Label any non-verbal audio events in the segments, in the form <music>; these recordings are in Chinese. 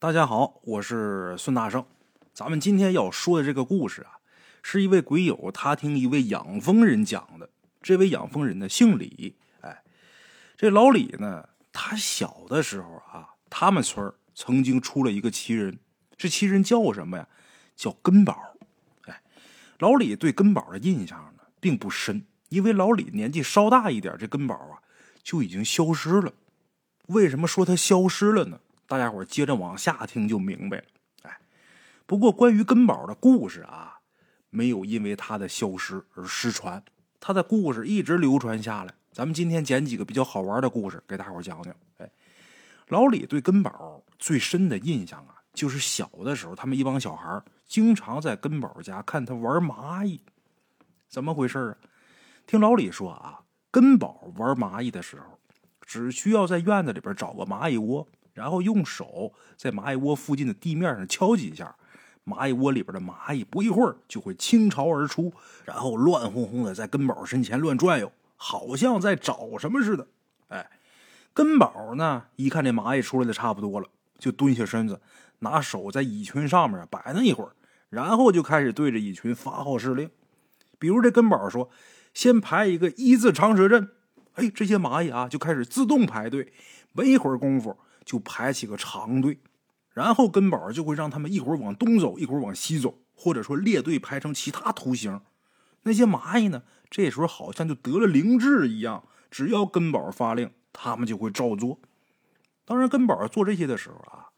大家好，我是孙大圣。咱们今天要说的这个故事啊，是一位鬼友他听一位养蜂人讲的。这位养蜂人呢姓李，哎，这老李呢，他小的时候啊，他们村曾经出了一个奇人，这奇人叫什么呀？叫根宝。哎，老李对根宝的印象呢并不深，因为老李年纪稍大一点，这根宝啊就已经消失了。为什么说他消失了呢？大家伙接着往下听就明白了。哎，不过关于根宝的故事啊，没有因为他的消失而失传，他的故事一直流传下来。咱们今天捡几个比较好玩的故事给大伙讲讲。哎，老李对根宝最深的印象啊，就是小的时候，他们一帮小孩经常在根宝家看他玩蚂蚁。怎么回事啊？听老李说啊，根宝玩蚂蚁的时候，只需要在院子里边找个蚂蚁窝。然后用手在蚂蚁窝附近的地面上敲几下，蚂蚁窝里边的蚂蚁不一会儿就会倾巢而出，然后乱哄哄的在根宝身前乱转悠，好像在找什么似的。哎，根宝呢，一看这蚂蚁出来的差不多了，就蹲下身子，拿手在蚁群上面摆弄一会儿，然后就开始对着蚁群发号施令。比如这根宝说：“先排一个一字长蛇阵。”哎，这些蚂蚁啊就开始自动排队，没一会儿功夫。就排起个长队，然后根宝就会让他们一会儿往东走，一会儿往西走，或者说列队排成其他图形。那些蚂蚁呢，这时候好像就得了灵智一样，只要根宝发令，他们就会照做。当然，根宝做这些的时候啊，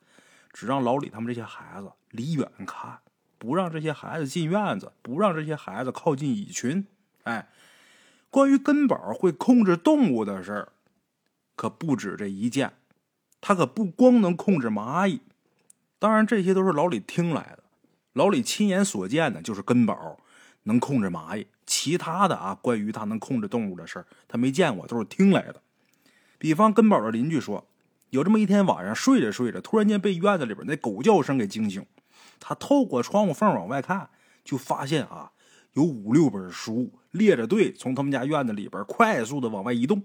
只让老李他们这些孩子离远看，不让这些孩子进院子，不让这些孩子靠近蚁群。哎，关于根宝会控制动物的事儿，可不止这一件。他可不光能控制蚂蚁，当然这些都是老李听来的。老李亲眼所见的就是根宝能控制蚂蚁，其他的啊，关于他能控制动物的事儿，他没见过，都是听来的。比方根宝的邻居说，有这么一天晚上睡着睡着，突然间被院子里边那狗叫声给惊醒。他透过窗户缝往外看，就发现啊，有五六本书列着队从他们家院子里边快速的往外移动。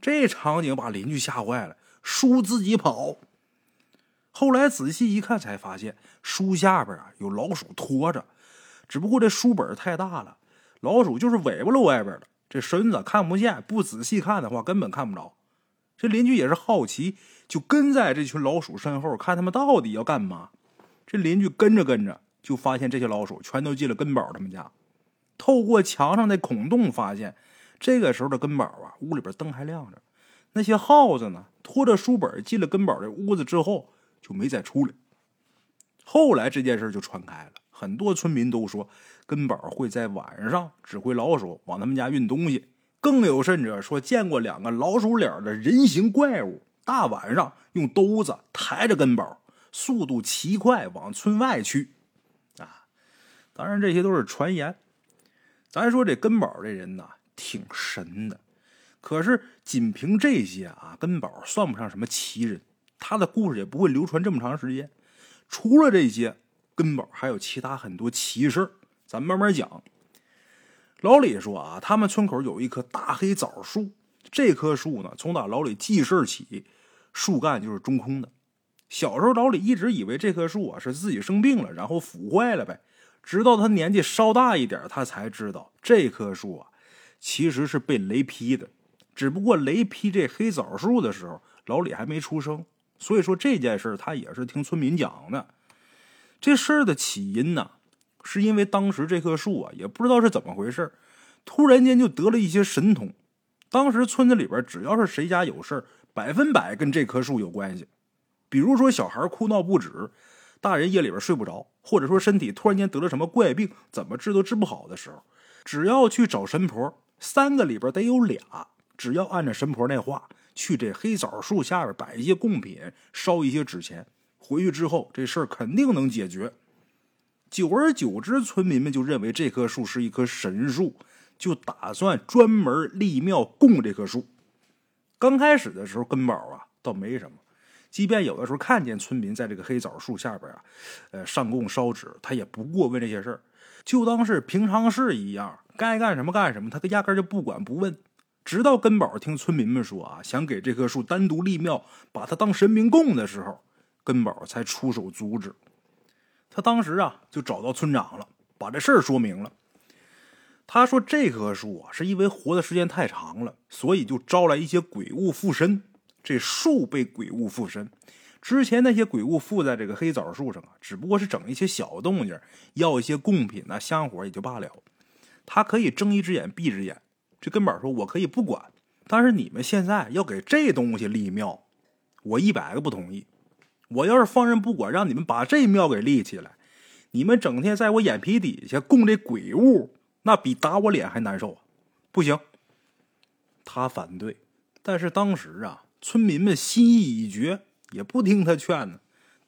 这场景把邻居吓坏了。书自己跑，后来仔细一看，才发现书下边啊有老鼠拖着，只不过这书本太大了，老鼠就是尾巴露外边的，这身子看不见，不仔细看的话根本看不着。这邻居也是好奇，就跟在这群老鼠身后，看他们到底要干嘛。这邻居跟着跟着，就发现这些老鼠全都进了根宝他们家。透过墙上的孔洞，发现这个时候的根宝啊，屋里边灯还亮着。那些耗子呢？拖着书本进了根宝这屋子之后，就没再出来。后来这件事就传开了，很多村民都说根宝会在晚上指挥老鼠往他们家运东西。更有甚者说见过两个老鼠脸的人形怪物，大晚上用兜子抬着根宝，速度奇快往村外去。啊，当然这些都是传言。咱说这根宝这人呐，挺神的。可是，仅凭这些啊，根宝算不上什么奇人，他的故事也不会流传这么长时间。除了这些，根宝还有其他很多奇事咱慢慢讲。老李说啊，他们村口有一棵大黑枣树，这棵树呢，从打老李记事起，树干就是中空的。小时候，老李一直以为这棵树啊是自己生病了，然后腐坏了呗。直到他年纪稍大一点，他才知道这棵树啊其实是被雷劈的。只不过雷劈这黑枣树的时候，老李还没出生，所以说这件事他也是听村民讲的。这事儿的起因呢，是因为当时这棵树啊，也不知道是怎么回事突然间就得了一些神通。当时村子里边只要是谁家有事百分百跟这棵树有关系。比如说小孩哭闹不止，大人夜里边睡不着，或者说身体突然间得了什么怪病，怎么治都治不好的时候，只要去找神婆，三个里边得有俩。只要按照神婆那话，去这黑枣树下边摆一些贡品，烧一些纸钱，回去之后这事儿肯定能解决。久而久之，村民们就认为这棵树是一棵神树，就打算专门立庙供这棵树。刚开始的时候，根宝啊倒没什么，即便有的时候看见村民在这个黑枣树下边啊，呃上供烧纸，他也不过问这些事儿，就当是平常事一样，该干什么干什么，他压根就不管不问。直到根宝听村民们说啊，想给这棵树单独立庙，把它当神明供的时候，根宝才出手阻止。他当时啊，就找到村长了，把这事儿说明了。他说：“这棵树啊，是因为活的时间太长了，所以就招来一些鬼物附身。这树被鬼物附身，之前那些鬼物附在这个黑枣树上啊，只不过是整一些小动静，要一些贡品啊、香火也就罢了。他可以睁一只眼闭一只眼。这根本说我可以不管，但是你们现在要给这东西立庙，我一百个不同意。我要是放任不管，让你们把这庙给立起来，你们整天在我眼皮底下供这鬼物。”那比打我脸还难受啊！不行，他反对。但是当时啊，村民们心意已决，也不听他劝呢。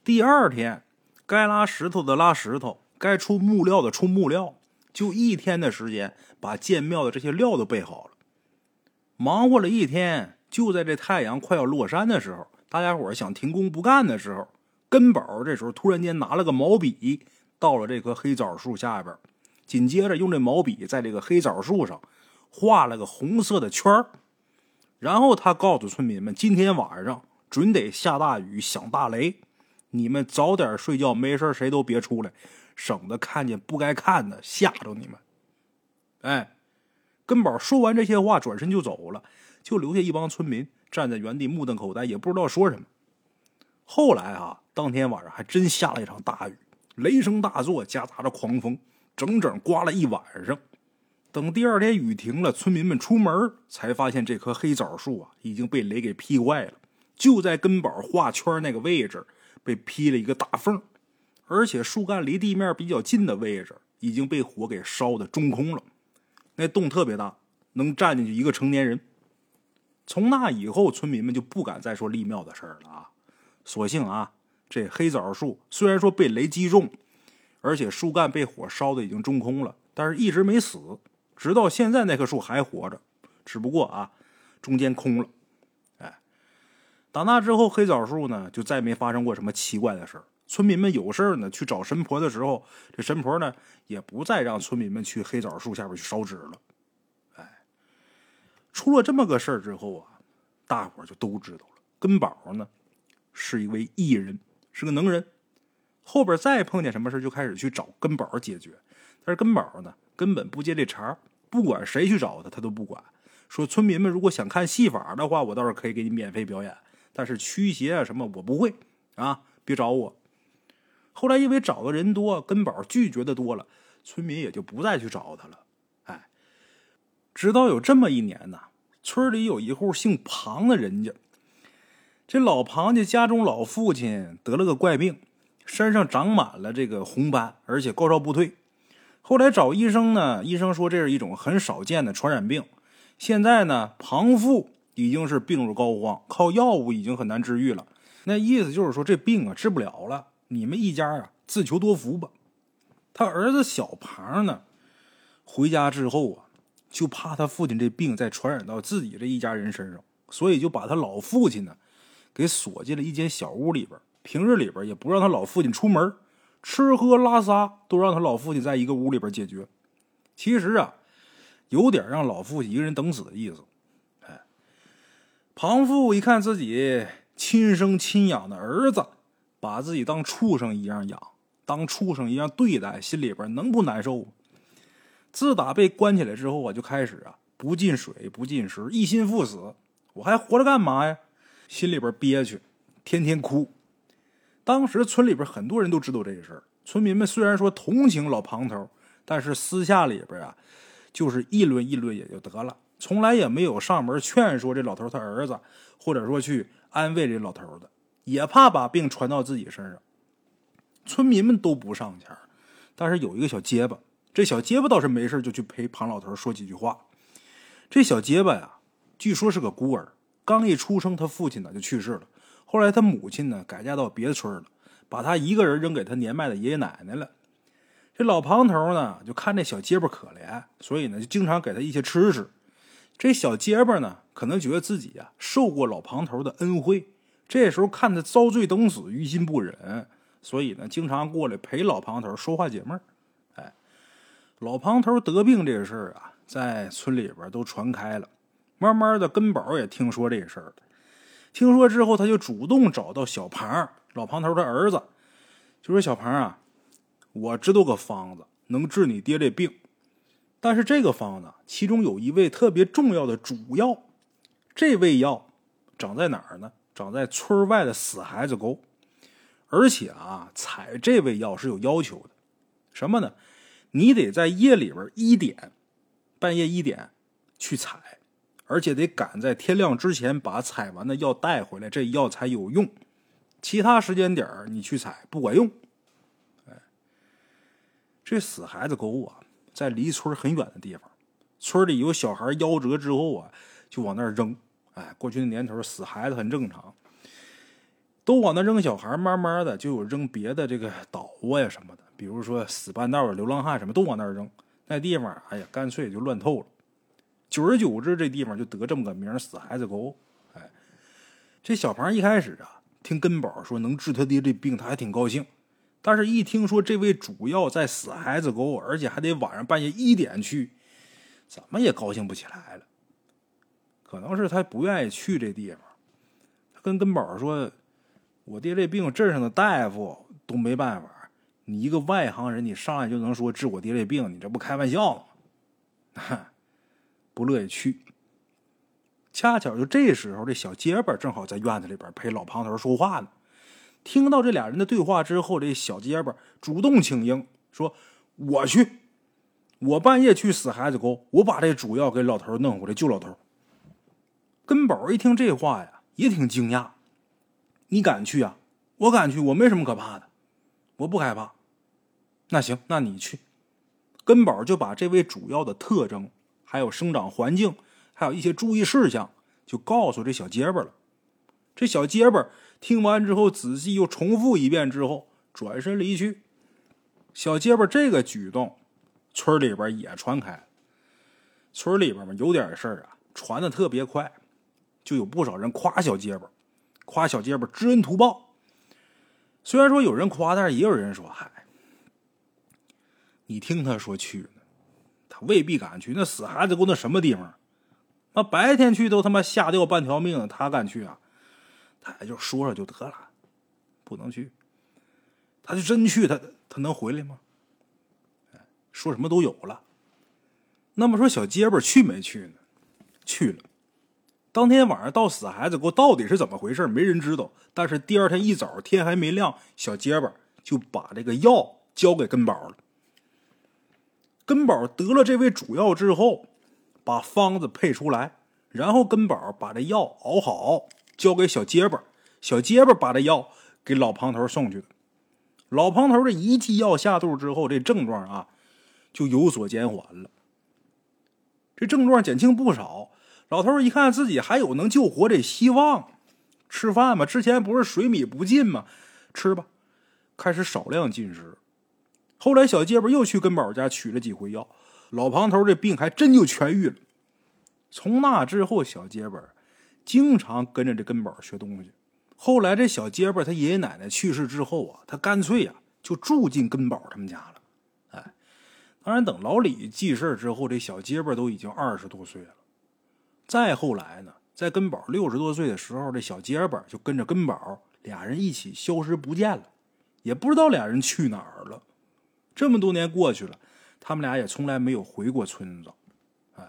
第二天，该拉石头的拉石头，该出木料的出木料，就一天的时间，把建庙的这些料都备好了。忙活了一天，就在这太阳快要落山的时候，大家伙想停工不干的时候，根宝这时候突然间拿了个毛笔，到了这棵黑枣树下边。紧接着用这毛笔在这个黑枣树上画了个红色的圈然后他告诉村民们：“今天晚上准得下大雨，响大雷，你们早点睡觉，没事谁都别出来，省得看见不该看的，吓着你们。”哎，根宝说完这些话，转身就走了，就留下一帮村民站在原地目瞪口呆，也不知道说什么。后来啊，当天晚上还真下了一场大雨，雷声大作，夹杂着狂风。整整刮了一晚上，等第二天雨停了，村民们出门才发现这棵黑枣树啊已经被雷给劈坏了，就在根宝画圈那个位置被劈了一个大缝，而且树干离地面比较近的位置已经被火给烧的中空了，那洞特别大，能站进去一个成年人。从那以后，村民们就不敢再说立庙的事儿了啊。所幸啊，这黑枣树虽然说被雷击中。而且树干被火烧的已经中空了，但是一直没死，直到现在那棵树还活着，只不过啊，中间空了。哎，打那之后，黑枣树呢就再没发生过什么奇怪的事村民们有事呢去找神婆的时候，这神婆呢也不再让村民们去黑枣树下边去烧纸了。哎，出了这么个事儿之后啊，大伙就都知道了，根宝呢是一位艺人，是个能人。后边再碰见什么事就开始去找根宝解决，但是根宝呢根本不接这茬不管谁去找他，他都不管。说村民们如果想看戏法的话，我倒是可以给你免费表演，但是驱邪啊什么我不会啊，别找我。后来因为找的人多，根宝拒绝的多了，村民也就不再去找他了。哎，直到有这么一年呢，村里有一户姓庞的人家，这老庞家家中老父亲得了个怪病。身上长满了这个红斑，而且高烧不退。后来找医生呢，医生说这是一种很少见的传染病。现在呢，庞父已经是病入膏肓，靠药物已经很难治愈了。那意思就是说这病啊治不了了，你们一家啊自求多福吧。他儿子小庞呢，回家之后啊，就怕他父亲这病再传染到自己这一家人身上，所以就把他老父亲呢给锁进了一间小屋里边。平日里边也不让他老父亲出门，吃喝拉撒都让他老父亲在一个屋里边解决。其实啊，有点让老父亲一个人等死的意思。哎，庞父一看自己亲生亲养的儿子把自己当畜生一样养，当畜生一样对待，心里边能不难受？自打被关起来之后我，就开始啊不进水不进食，一心赴死。我还活着干嘛呀？心里边憋屈，天天哭。当时村里边很多人都知道这个事儿，村民们虽然说同情老庞头，但是私下里边啊，就是议论议论也就得了，从来也没有上门劝说这老头他儿子，或者说去安慰这老头的，也怕把病传到自己身上。村民们都不上前，但是有一个小结巴，这小结巴倒是没事就去陪庞老头说几句话。这小结巴呀，据说是个孤儿，刚一出生，他父亲呢就去世了。后来他母亲呢改嫁到别的村了，把他一个人扔给他年迈的爷爷奶奶了。这老庞头呢就看这小结巴可怜，所以呢就经常给他一些吃食。这小结巴呢可能觉得自己呀受过老庞头的恩惠，这时候看他遭罪等死，于心不忍，所以呢经常过来陪老庞头说话解闷哎，老庞头得病这个事儿啊，在村里边都传开了，慢慢的根宝也听说这事儿了。听说之后，他就主动找到小庞，老庞头的儿子，就说：“小庞啊，我知道个方子能治你爹这病，但是这个方子其中有一味特别重要的主药，这味药长在哪儿呢？长在村外的死孩子沟，而且啊，采这味药是有要求的，什么呢？你得在夜里边一点，半夜一点去采，而且得赶在天亮之前把采完的药带回来，这药才有用。”其他时间点你去采不管用。哎，这死孩子沟啊，在离村很远的地方，村里有小孩夭折之后啊，就往那儿扔。哎，过去的年头死孩子很正常，都往那扔小孩，慢慢的就有扔别的这个倒窝呀什么的，比如说死半道流浪汉什么都往那儿扔。那地方，哎呀，干脆就乱透了。久而久之，这地方就得这么个名死孩子沟。哎，这小庞一开始啊。听根宝说能治他爹这病，他还挺高兴。但是，一听说这位主要在死孩子沟，而且还得晚上半夜一点去，怎么也高兴不起来了。可能是他不愿意去这地方。他跟根宝说：“我爹这病，镇上的大夫都没办法。你一个外行人，你上来就能说治我爹这病，你这不开玩笑吗？” <laughs> 不乐意去。恰巧就这时候，这小结巴正好在院子里边陪老庞头说话呢。听到这俩人的对话之后，这小结巴主动请缨，说：“我去，我半夜去死孩子沟，我把这主要给老头弄回来救老头。”根宝一听这话呀，也挺惊讶：“你敢去啊？我敢去，我没什么可怕的，我不害怕。那行，那你去。”根宝就把这位主要的特征，还有生长环境。还有一些注意事项，就告诉这小结巴了。这小结巴听完之后，仔细又重复一遍之后，转身离去。小结巴这个举动，村里边也传开了。村里边嘛，有点事儿啊，传的特别快，就有不少人夸小结巴，夸小结巴知恩图报。虽然说有人夸，但是也有人说：“嗨，你听他说去呢，他未必敢去。那死孩子沟那什么地方？”那白天去都他妈吓掉半条命，他敢去啊？他也就说说就得了，不能去。他就真去，他他能回来吗？说什么都有了。那么说小结巴去没去呢？去了。当天晚上到死孩子沟到底是怎么回事？没人知道。但是第二天一早天还没亮，小结巴就把这个药交给根宝了。根宝得了这味主药之后。把方子配出来，然后根宝把这药熬好，交给小结巴。小结巴把这药给老庞头送去的。老庞头这一剂药下肚之后，这症状啊就有所减缓了。这症状减轻不少。老头一看自己还有能救活这希望，吃饭吧。之前不是水米不进吗？吃吧，开始少量进食。后来小结巴又去根宝家取了几回药。老庞头这病还真就痊愈了。从那之后，小结巴经常跟着这根宝学东西。后来，这小结巴他爷爷奶奶去世之后啊，他干脆呀就住进根宝他们家了。哎，当然，等老李记事之后，这小结巴都已经二十多岁了。再后来呢，在根宝六十多岁的时候，这小结巴就跟着根宝俩人一起消失不见了，也不知道俩人去哪儿了。这么多年过去了。他们俩也从来没有回过村子，哎。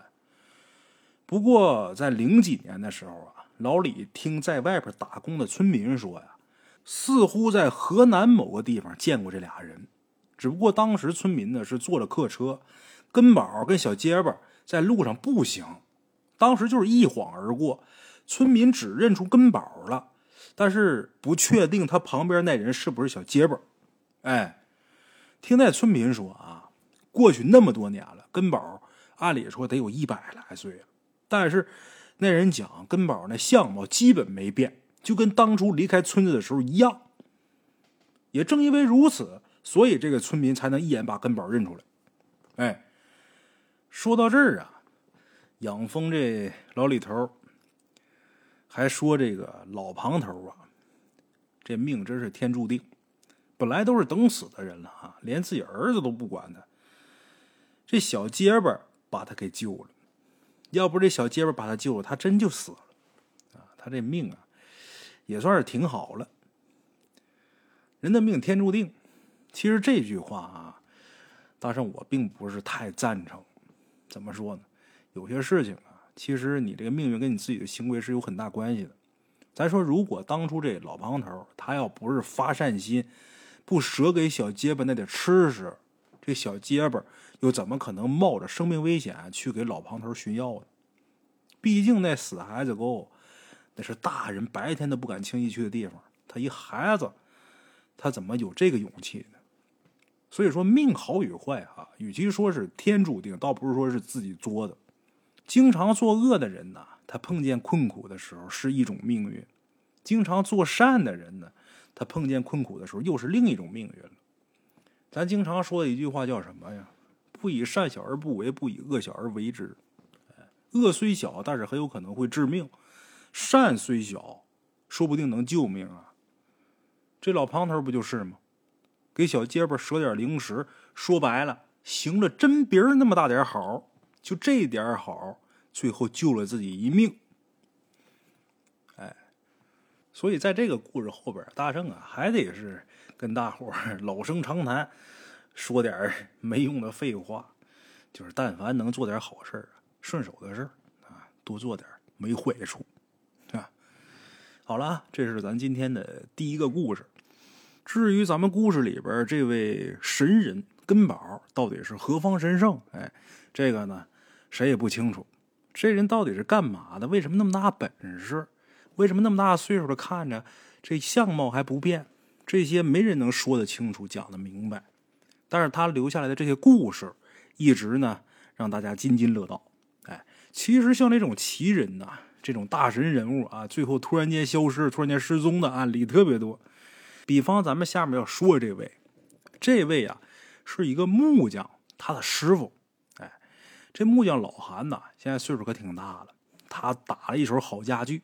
不过在零几年的时候啊，老李听在外边打工的村民说呀，似乎在河南某个地方见过这俩人。只不过当时村民呢是坐了客车，根宝跟小结巴在路上步行，当时就是一晃而过，村民只认出根宝了，但是不确定他旁边那人是不是小结巴。哎，听那村民说啊。过去那么多年了，根宝按理说得有一百来岁了，但是那人讲根宝那相貌基本没变，就跟当初离开村子的时候一样。也正因为如此，所以这个村民才能一眼把根宝认出来。哎，说到这儿啊，养蜂这老李头还说这个老庞头啊，这命真是天注定，本来都是等死的人了啊，连自己儿子都不管他。这小结巴把他给救了，要不这小结巴把他救了，他真就死了啊！他这命啊，也算是挺好了。人的命天注定。其实这句话啊，大圣我并不是太赞成。怎么说呢？有些事情啊，其实你这个命运跟你自己的行为是有很大关系的。咱说，如果当初这老庞头他要不是发善心，不舍给小结巴那点吃食，这小结巴又怎么可能冒着生命危险去给老庞头寻药呢？毕竟那死孩子沟，那是大人白天都不敢轻易去的地方。他一孩子，他怎么有这个勇气呢？所以说，命好与坏啊，与其说是天注定，倒不如说是自己作的。经常作恶的人呢，他碰见困苦的时候是一种命运；经常做善的人呢，他碰见困苦的时候又是另一种命运了。咱经常说的一句话叫什么呀？不以善小而不为，不以恶小而为之。恶虽小，但是很有可能会致命；善虽小，说不定能救命啊。这老庞头不就是吗？给小结巴舍点零食，说白了，行了针鼻儿那么大点好，就这点好，最后救了自己一命。哎，所以在这个故事后边，大圣啊，还得是跟大伙老生常谈，说点没用的废话，就是但凡能做点好事顺手的事啊，多做点没坏处啊。好了，这是咱今天的第一个故事。至于咱们故事里边这位神人根宝到底是何方神圣？哎，这个呢，谁也不清楚。这人到底是干嘛的？为什么那么大本事？为什么那么大岁数了，看着这相貌还不变？这些没人能说得清楚、讲得明白。但是他留下来的这些故事，一直呢让大家津津乐道。哎，其实像这种奇人呐，这种大神人物啊，最后突然间消失、突然间失踪的案例特别多。比方咱们下面要说这位，这位啊是一个木匠，他的师傅。这木匠老韩呐，现在岁数可挺大了。他打了一手好家具。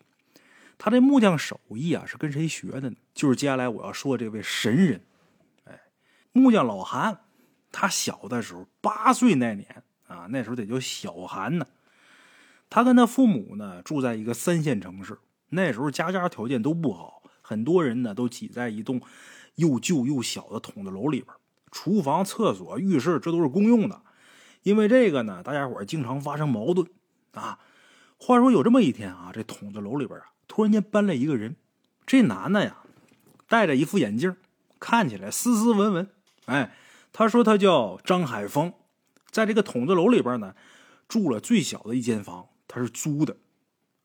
他这木匠手艺啊，是跟谁学的呢？就是接下来我要说这位神人。哎，木匠老韩，他小的时候八岁那年啊，那时候得叫小韩呢。他跟他父母呢住在一个三线城市，那时候家家条件都不好。很多人呢都挤在一栋又旧又小的筒子楼里边，厨房、厕所、浴室这都是公用的。因为这个呢，大家伙经常发生矛盾啊。话说有这么一天啊，这筒子楼里边啊，突然间搬来一个人。这男的呀，戴着一副眼镜，看起来斯斯文文。哎，他说他叫张海峰，在这个筒子楼里边呢，住了最小的一间房，他是租的。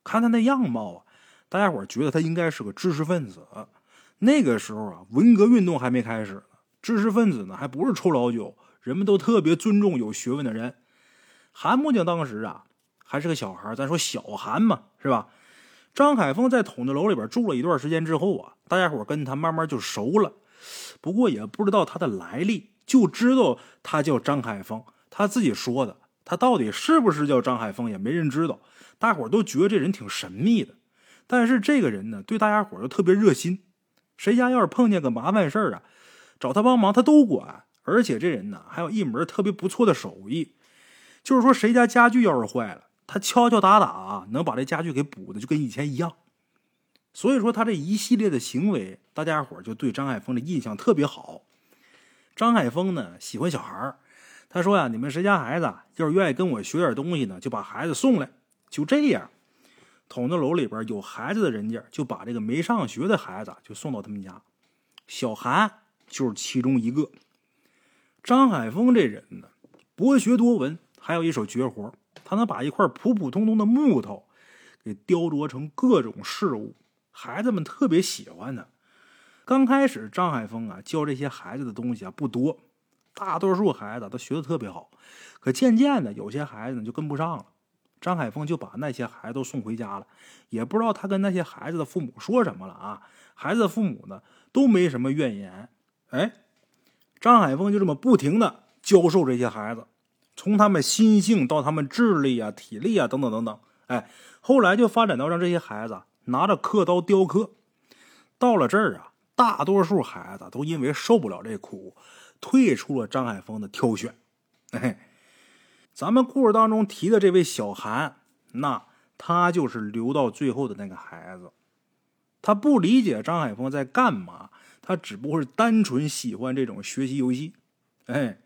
看他那样貌啊。大家伙觉得他应该是个知识分子。那个时候啊，文革运动还没开始呢，知识分子呢还不是臭老九，人们都特别尊重有学问的人。韩木匠当时啊还是个小孩，咱说小韩嘛，是吧？张海峰在筒子楼里边住了一段时间之后啊，大家伙跟他慢慢就熟了。不过也不知道他的来历，就知道他叫张海峰，他自己说的。他到底是不是叫张海峰，也没人知道。大伙都觉得这人挺神秘的。但是这个人呢，对大家伙都特别热心，谁家要是碰见个麻烦事儿啊，找他帮忙他都管。而且这人呢，还有一门特别不错的手艺，就是说谁家家具要是坏了，他敲敲打打啊能把这家具给补的就跟以前一样。所以说他这一系列的行为，大家伙就对张海峰的印象特别好。张海峰呢喜欢小孩，他说呀：“你们谁家孩子要是愿意跟我学点东西呢，就把孩子送来。”就这样。筒子楼里边有孩子的人家，就把这个没上学的孩子就送到他们家。小韩就是其中一个。张海峰这人呢，博学多闻，还有一手绝活，他能把一块普普通通的木头给雕琢成各种事物，孩子们特别喜欢他。刚开始，张海峰啊教这些孩子的东西啊不多，大多数孩子都学的特别好。可渐渐的，有些孩子呢就跟不上了。张海峰就把那些孩子都送回家了，也不知道他跟那些孩子的父母说什么了啊！孩子的父母呢都没什么怨言。哎，张海峰就这么不停的教授这些孩子，从他们心性到他们智力啊、体力啊等等等等。哎，后来就发展到让这些孩子拿着刻刀雕刻。到了这儿啊，大多数孩子都因为受不了这苦，退出了张海峰的挑选。哎。咱们故事当中提的这位小韩，那他就是留到最后的那个孩子。他不理解张海峰在干嘛，他只不过是单纯喜欢这种学习游戏。哎，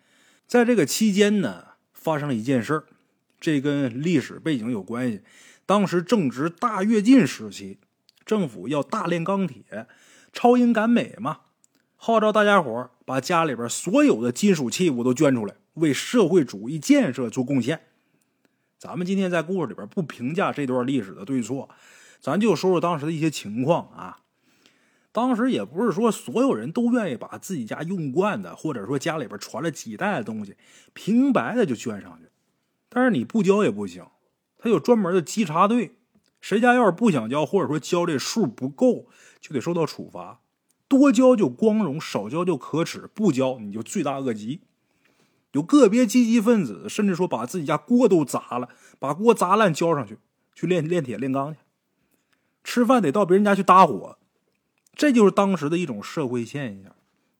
在这个期间呢，发生了一件事儿，这跟历史背景有关系。当时正值大跃进时期，政府要大炼钢铁，超英赶美嘛，号召大家伙把家里边所有的金属器物都捐出来，为社会主义建设做贡献。咱们今天在故事里边不评价这段历史的对错，咱就说说当时的一些情况啊。当时也不是说所有人都愿意把自己家用惯的，或者说家里边传了几代的东西平白的就捐上去，但是你不交也不行。他有专门的稽查队，谁家要是不想交，或者说交这数不够，就得受到处罚。多交就光荣，少交就可耻，不交你就罪大恶极。有个别积极分子，甚至说把自己家锅都砸了，把锅砸烂交上去，去炼炼铁炼钢去。吃饭得到别人家去搭伙，这就是当时的一种社会现象。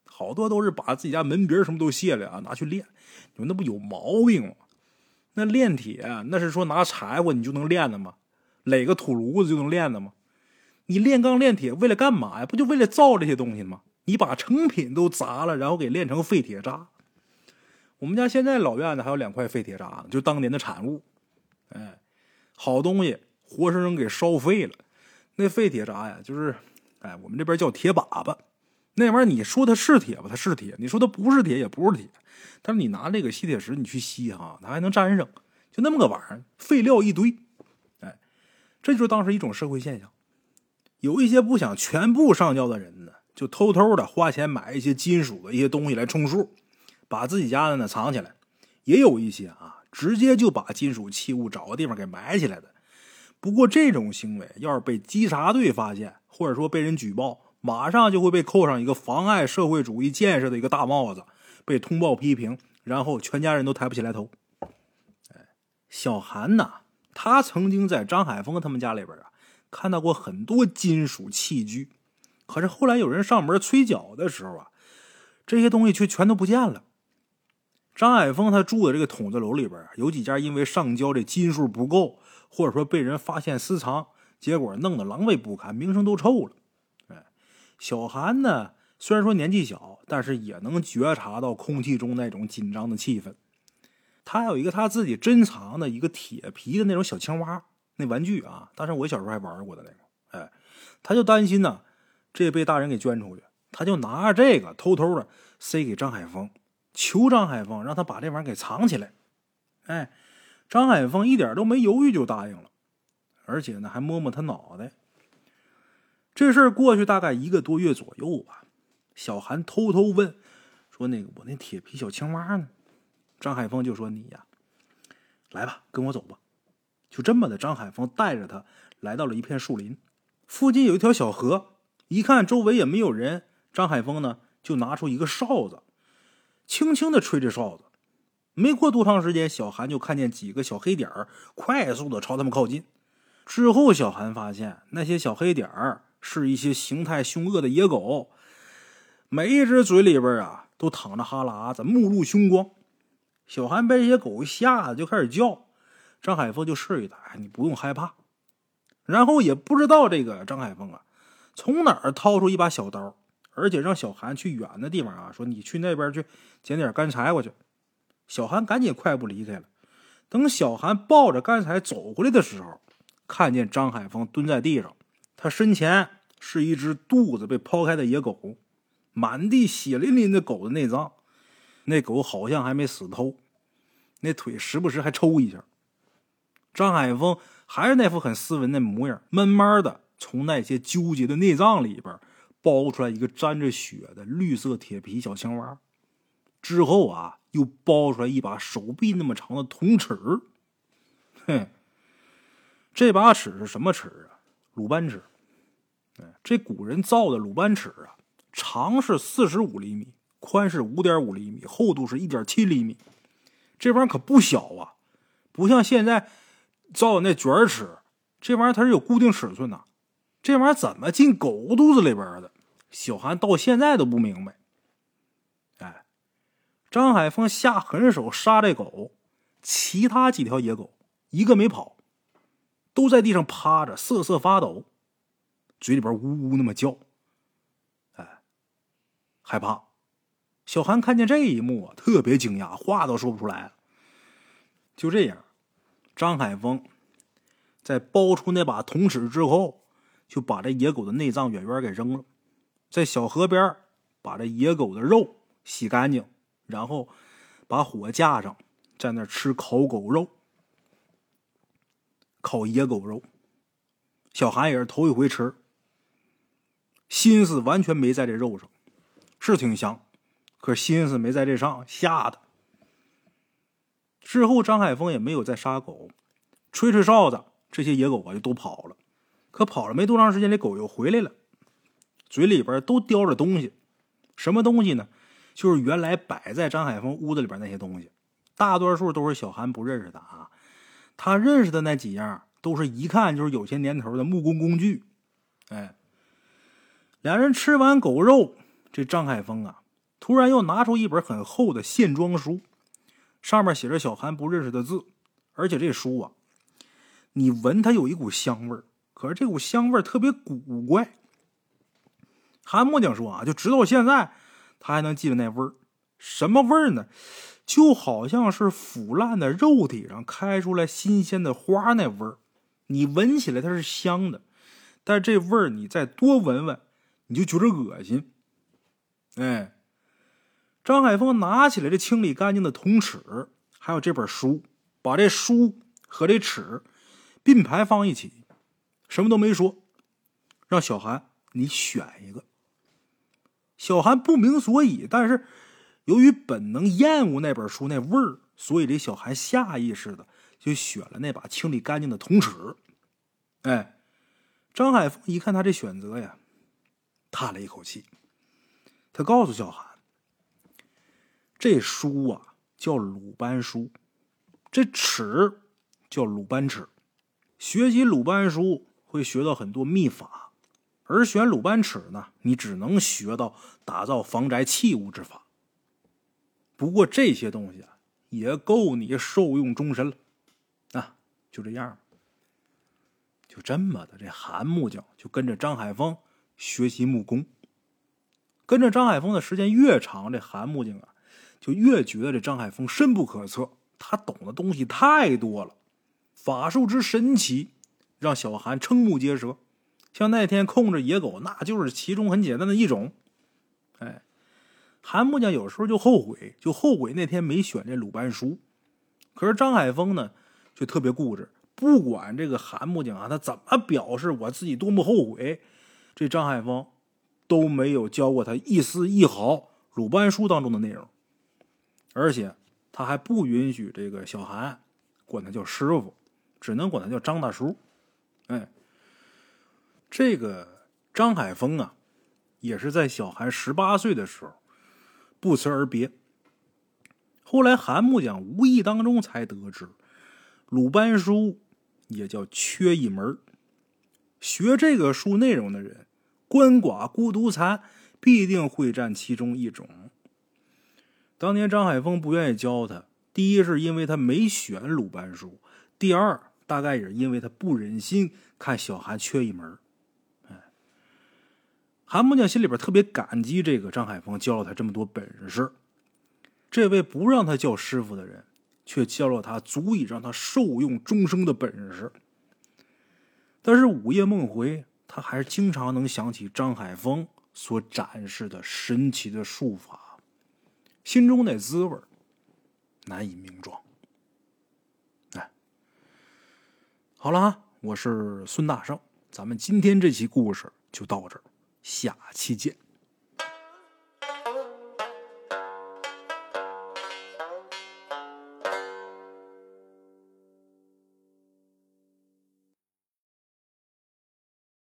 好多都是把自己家门鼻什么都卸了啊，拿去炼。你说那不有毛病吗？那炼铁，那是说拿柴火你就能炼的吗？垒个土炉子就能炼的吗？你炼钢炼铁为了干嘛呀？不就为了造这些东西吗？你把成品都砸了，然后给炼成废铁渣。我们家现在老院子还有两块废铁渣呢，就当年的产物。哎，好东西，活生生给烧废了。那废铁渣呀，就是，哎，我们这边叫铁粑粑。那玩意儿你说它是铁吧，它是铁；你说它不是铁，也不是铁。但是你拿这个吸铁石，你去吸哈，它还能粘上，就那么个玩意儿，废料一堆。哎，这就是当时一种社会现象。有一些不想全部上交的人呢，就偷偷的花钱买一些金属的一些东西来充数，把自己家的呢藏起来。也有一些啊，直接就把金属器物找个地方给埋起来的。不过这种行为要是被稽查队发现，或者说被人举报，马上就会被扣上一个妨碍社会主义建设的一个大帽子。被通报批评，然后全家人都抬不起来头。哎，小韩呐，他曾经在张海峰他们家里边啊，看到过很多金属器具，可是后来有人上门催缴的时候啊，这些东西却全都不见了。张海峰他住的这个筒子楼里边啊，有几家因为上交这金数不够，或者说被人发现私藏，结果弄得狼狈不堪，名声都臭了。哎，小韩呢？虽然说年纪小，但是也能觉察到空气中那种紧张的气氛。他有一个他自己珍藏的一个铁皮的那种小青蛙，那玩具啊，当时我小时候还玩过的那个。哎，他就担心呢，这被大人给捐出去，他就拿着这个偷偷的塞给张海峰，求张海峰让他把这玩意儿给藏起来。哎，张海峰一点都没犹豫就答应了，而且呢还摸摸他脑袋。这事儿过去大概一个多月左右吧。小韩偷偷问：“说那个我那铁皮小青蛙呢？”张海峰就说：“你呀，来吧，跟我走吧。”就这么的，张海峰带着他来到了一片树林，附近有一条小河。一看周围也没有人，张海峰呢就拿出一个哨子，轻轻的吹着哨子。没过多长时间，小韩就看见几个小黑点儿快速的朝他们靠近。之后，小韩发现那些小黑点儿是一些形态凶恶的野狗。每一只嘴里边啊，都淌着哈喇子，目露凶光。小韩被这些狗吓得就开始叫，张海峰就示意他：“你不用害怕。”然后也不知道这个张海峰啊，从哪儿掏出一把小刀，而且让小韩去远的地方啊，说：“你去那边去捡点干柴过去。”小韩赶紧快步离开了。等小韩抱着干柴走回来的时候，看见张海峰蹲在地上，他身前是一只肚子被剖开的野狗。满地血淋淋的狗的内脏，那狗好像还没死透，那腿时不时还抽一下。张海峰还是那副很斯文的模样，慢慢的从那些纠结的内脏里边剥出来一个沾着血的绿色铁皮小青蛙，之后啊，又包出来一把手臂那么长的铜尺。哼，这把尺是什么尺啊？鲁班尺。这古人造的鲁班尺啊。长是四十五厘米，宽是五点五厘米，厚度是一点七厘米，这玩意儿可不小啊！不像现在造的那卷尺，这玩意儿它是有固定尺寸的。这玩意儿怎么进狗肚子里边的？小韩到现在都不明白。张海峰下狠手杀这狗，其他几条野狗一个没跑，都在地上趴着瑟瑟发抖，嘴里边呜呜那么叫。害怕。小韩看见这一幕啊，特别惊讶，话都说不出来了。就这样，张海峰在剥出那把铜尺之后，就把这野狗的内脏远远给扔了，在小河边把这野狗的肉洗干净，然后把火架上，在那吃烤狗肉，烤野狗肉。小韩也是头一回吃，心思完全没在这肉上，是挺香。可心思没在这上，吓的。之后，张海峰也没有再杀狗，吹吹哨子，这些野狗啊就都跑了。可跑了没多长时间，这狗又回来了，嘴里边都叼着东西。什么东西呢？就是原来摆在张海峰屋子里边那些东西，大多数都是小韩不认识的啊。他认识的那几样，都是一看就是有些年头的木工工具。哎，两人吃完狗肉，这张海峰啊。突然又拿出一本很厚的线装书，上面写着小韩不认识的字，而且这书啊，你闻它有一股香味儿，可是这股香味儿特别古怪。韩木匠说啊，就直到现在他还能记得那味儿，什么味儿呢？就好像是腐烂的肉体上开出来新鲜的花那味儿，你闻起来它是香的，但这味儿你再多闻闻，你就觉得恶心。哎。张海峰拿起来这清理干净的铜尺，还有这本书，把这书和这尺并排放一起，什么都没说，让小韩你选一个。小韩不明所以，但是由于本能厌恶那本书那味儿，所以这小韩下意识的就选了那把清理干净的铜尺。哎，张海峰一看他这选择呀，叹了一口气，他告诉小韩。这书啊叫鲁班书，这尺叫鲁班尺。学习鲁班书会学到很多秘法，而选鲁班尺呢，你只能学到打造防宅器物之法。不过这些东西啊，也够你受用终身了。啊，就这样，就这么的，这韩木匠就跟着张海峰学习木工。跟着张海峰的时间越长，这韩木匠啊。就越觉得这张海峰深不可测，他懂的东西太多了，法术之神奇，让小韩瞠目结舌。像那天控制野狗，那就是其中很简单的一种。哎，韩木匠有时候就后悔，就后悔那天没选这鲁班书。可是张海峰呢，就特别固执，不管这个韩木匠啊，他怎么表示我自己多么后悔，这张海峰都没有教过他一丝一毫鲁班书当中的内容。而且他还不允许这个小韩管他叫师傅，只能管他叫张大叔。哎，这个张海峰啊，也是在小韩十八岁的时候不辞而别。后来韩木匠无意当中才得知，鲁班书也叫缺一门学这个书内容的人，鳏寡孤独残必定会占其中一种。当年张海峰不愿意教他，第一是因为他没选鲁班书，第二大概也是因为他不忍心看小韩缺一门。韩木匠心里边特别感激这个张海峰教了他这么多本事，这位不让他叫师傅的人，却教了他足以让他受用终生的本事。但是午夜梦回，他还是经常能想起张海峰所展示的神奇的术法。心中那滋味难以名状。哎，好了啊，我是孙大圣，咱们今天这期故事就到这儿，下期见。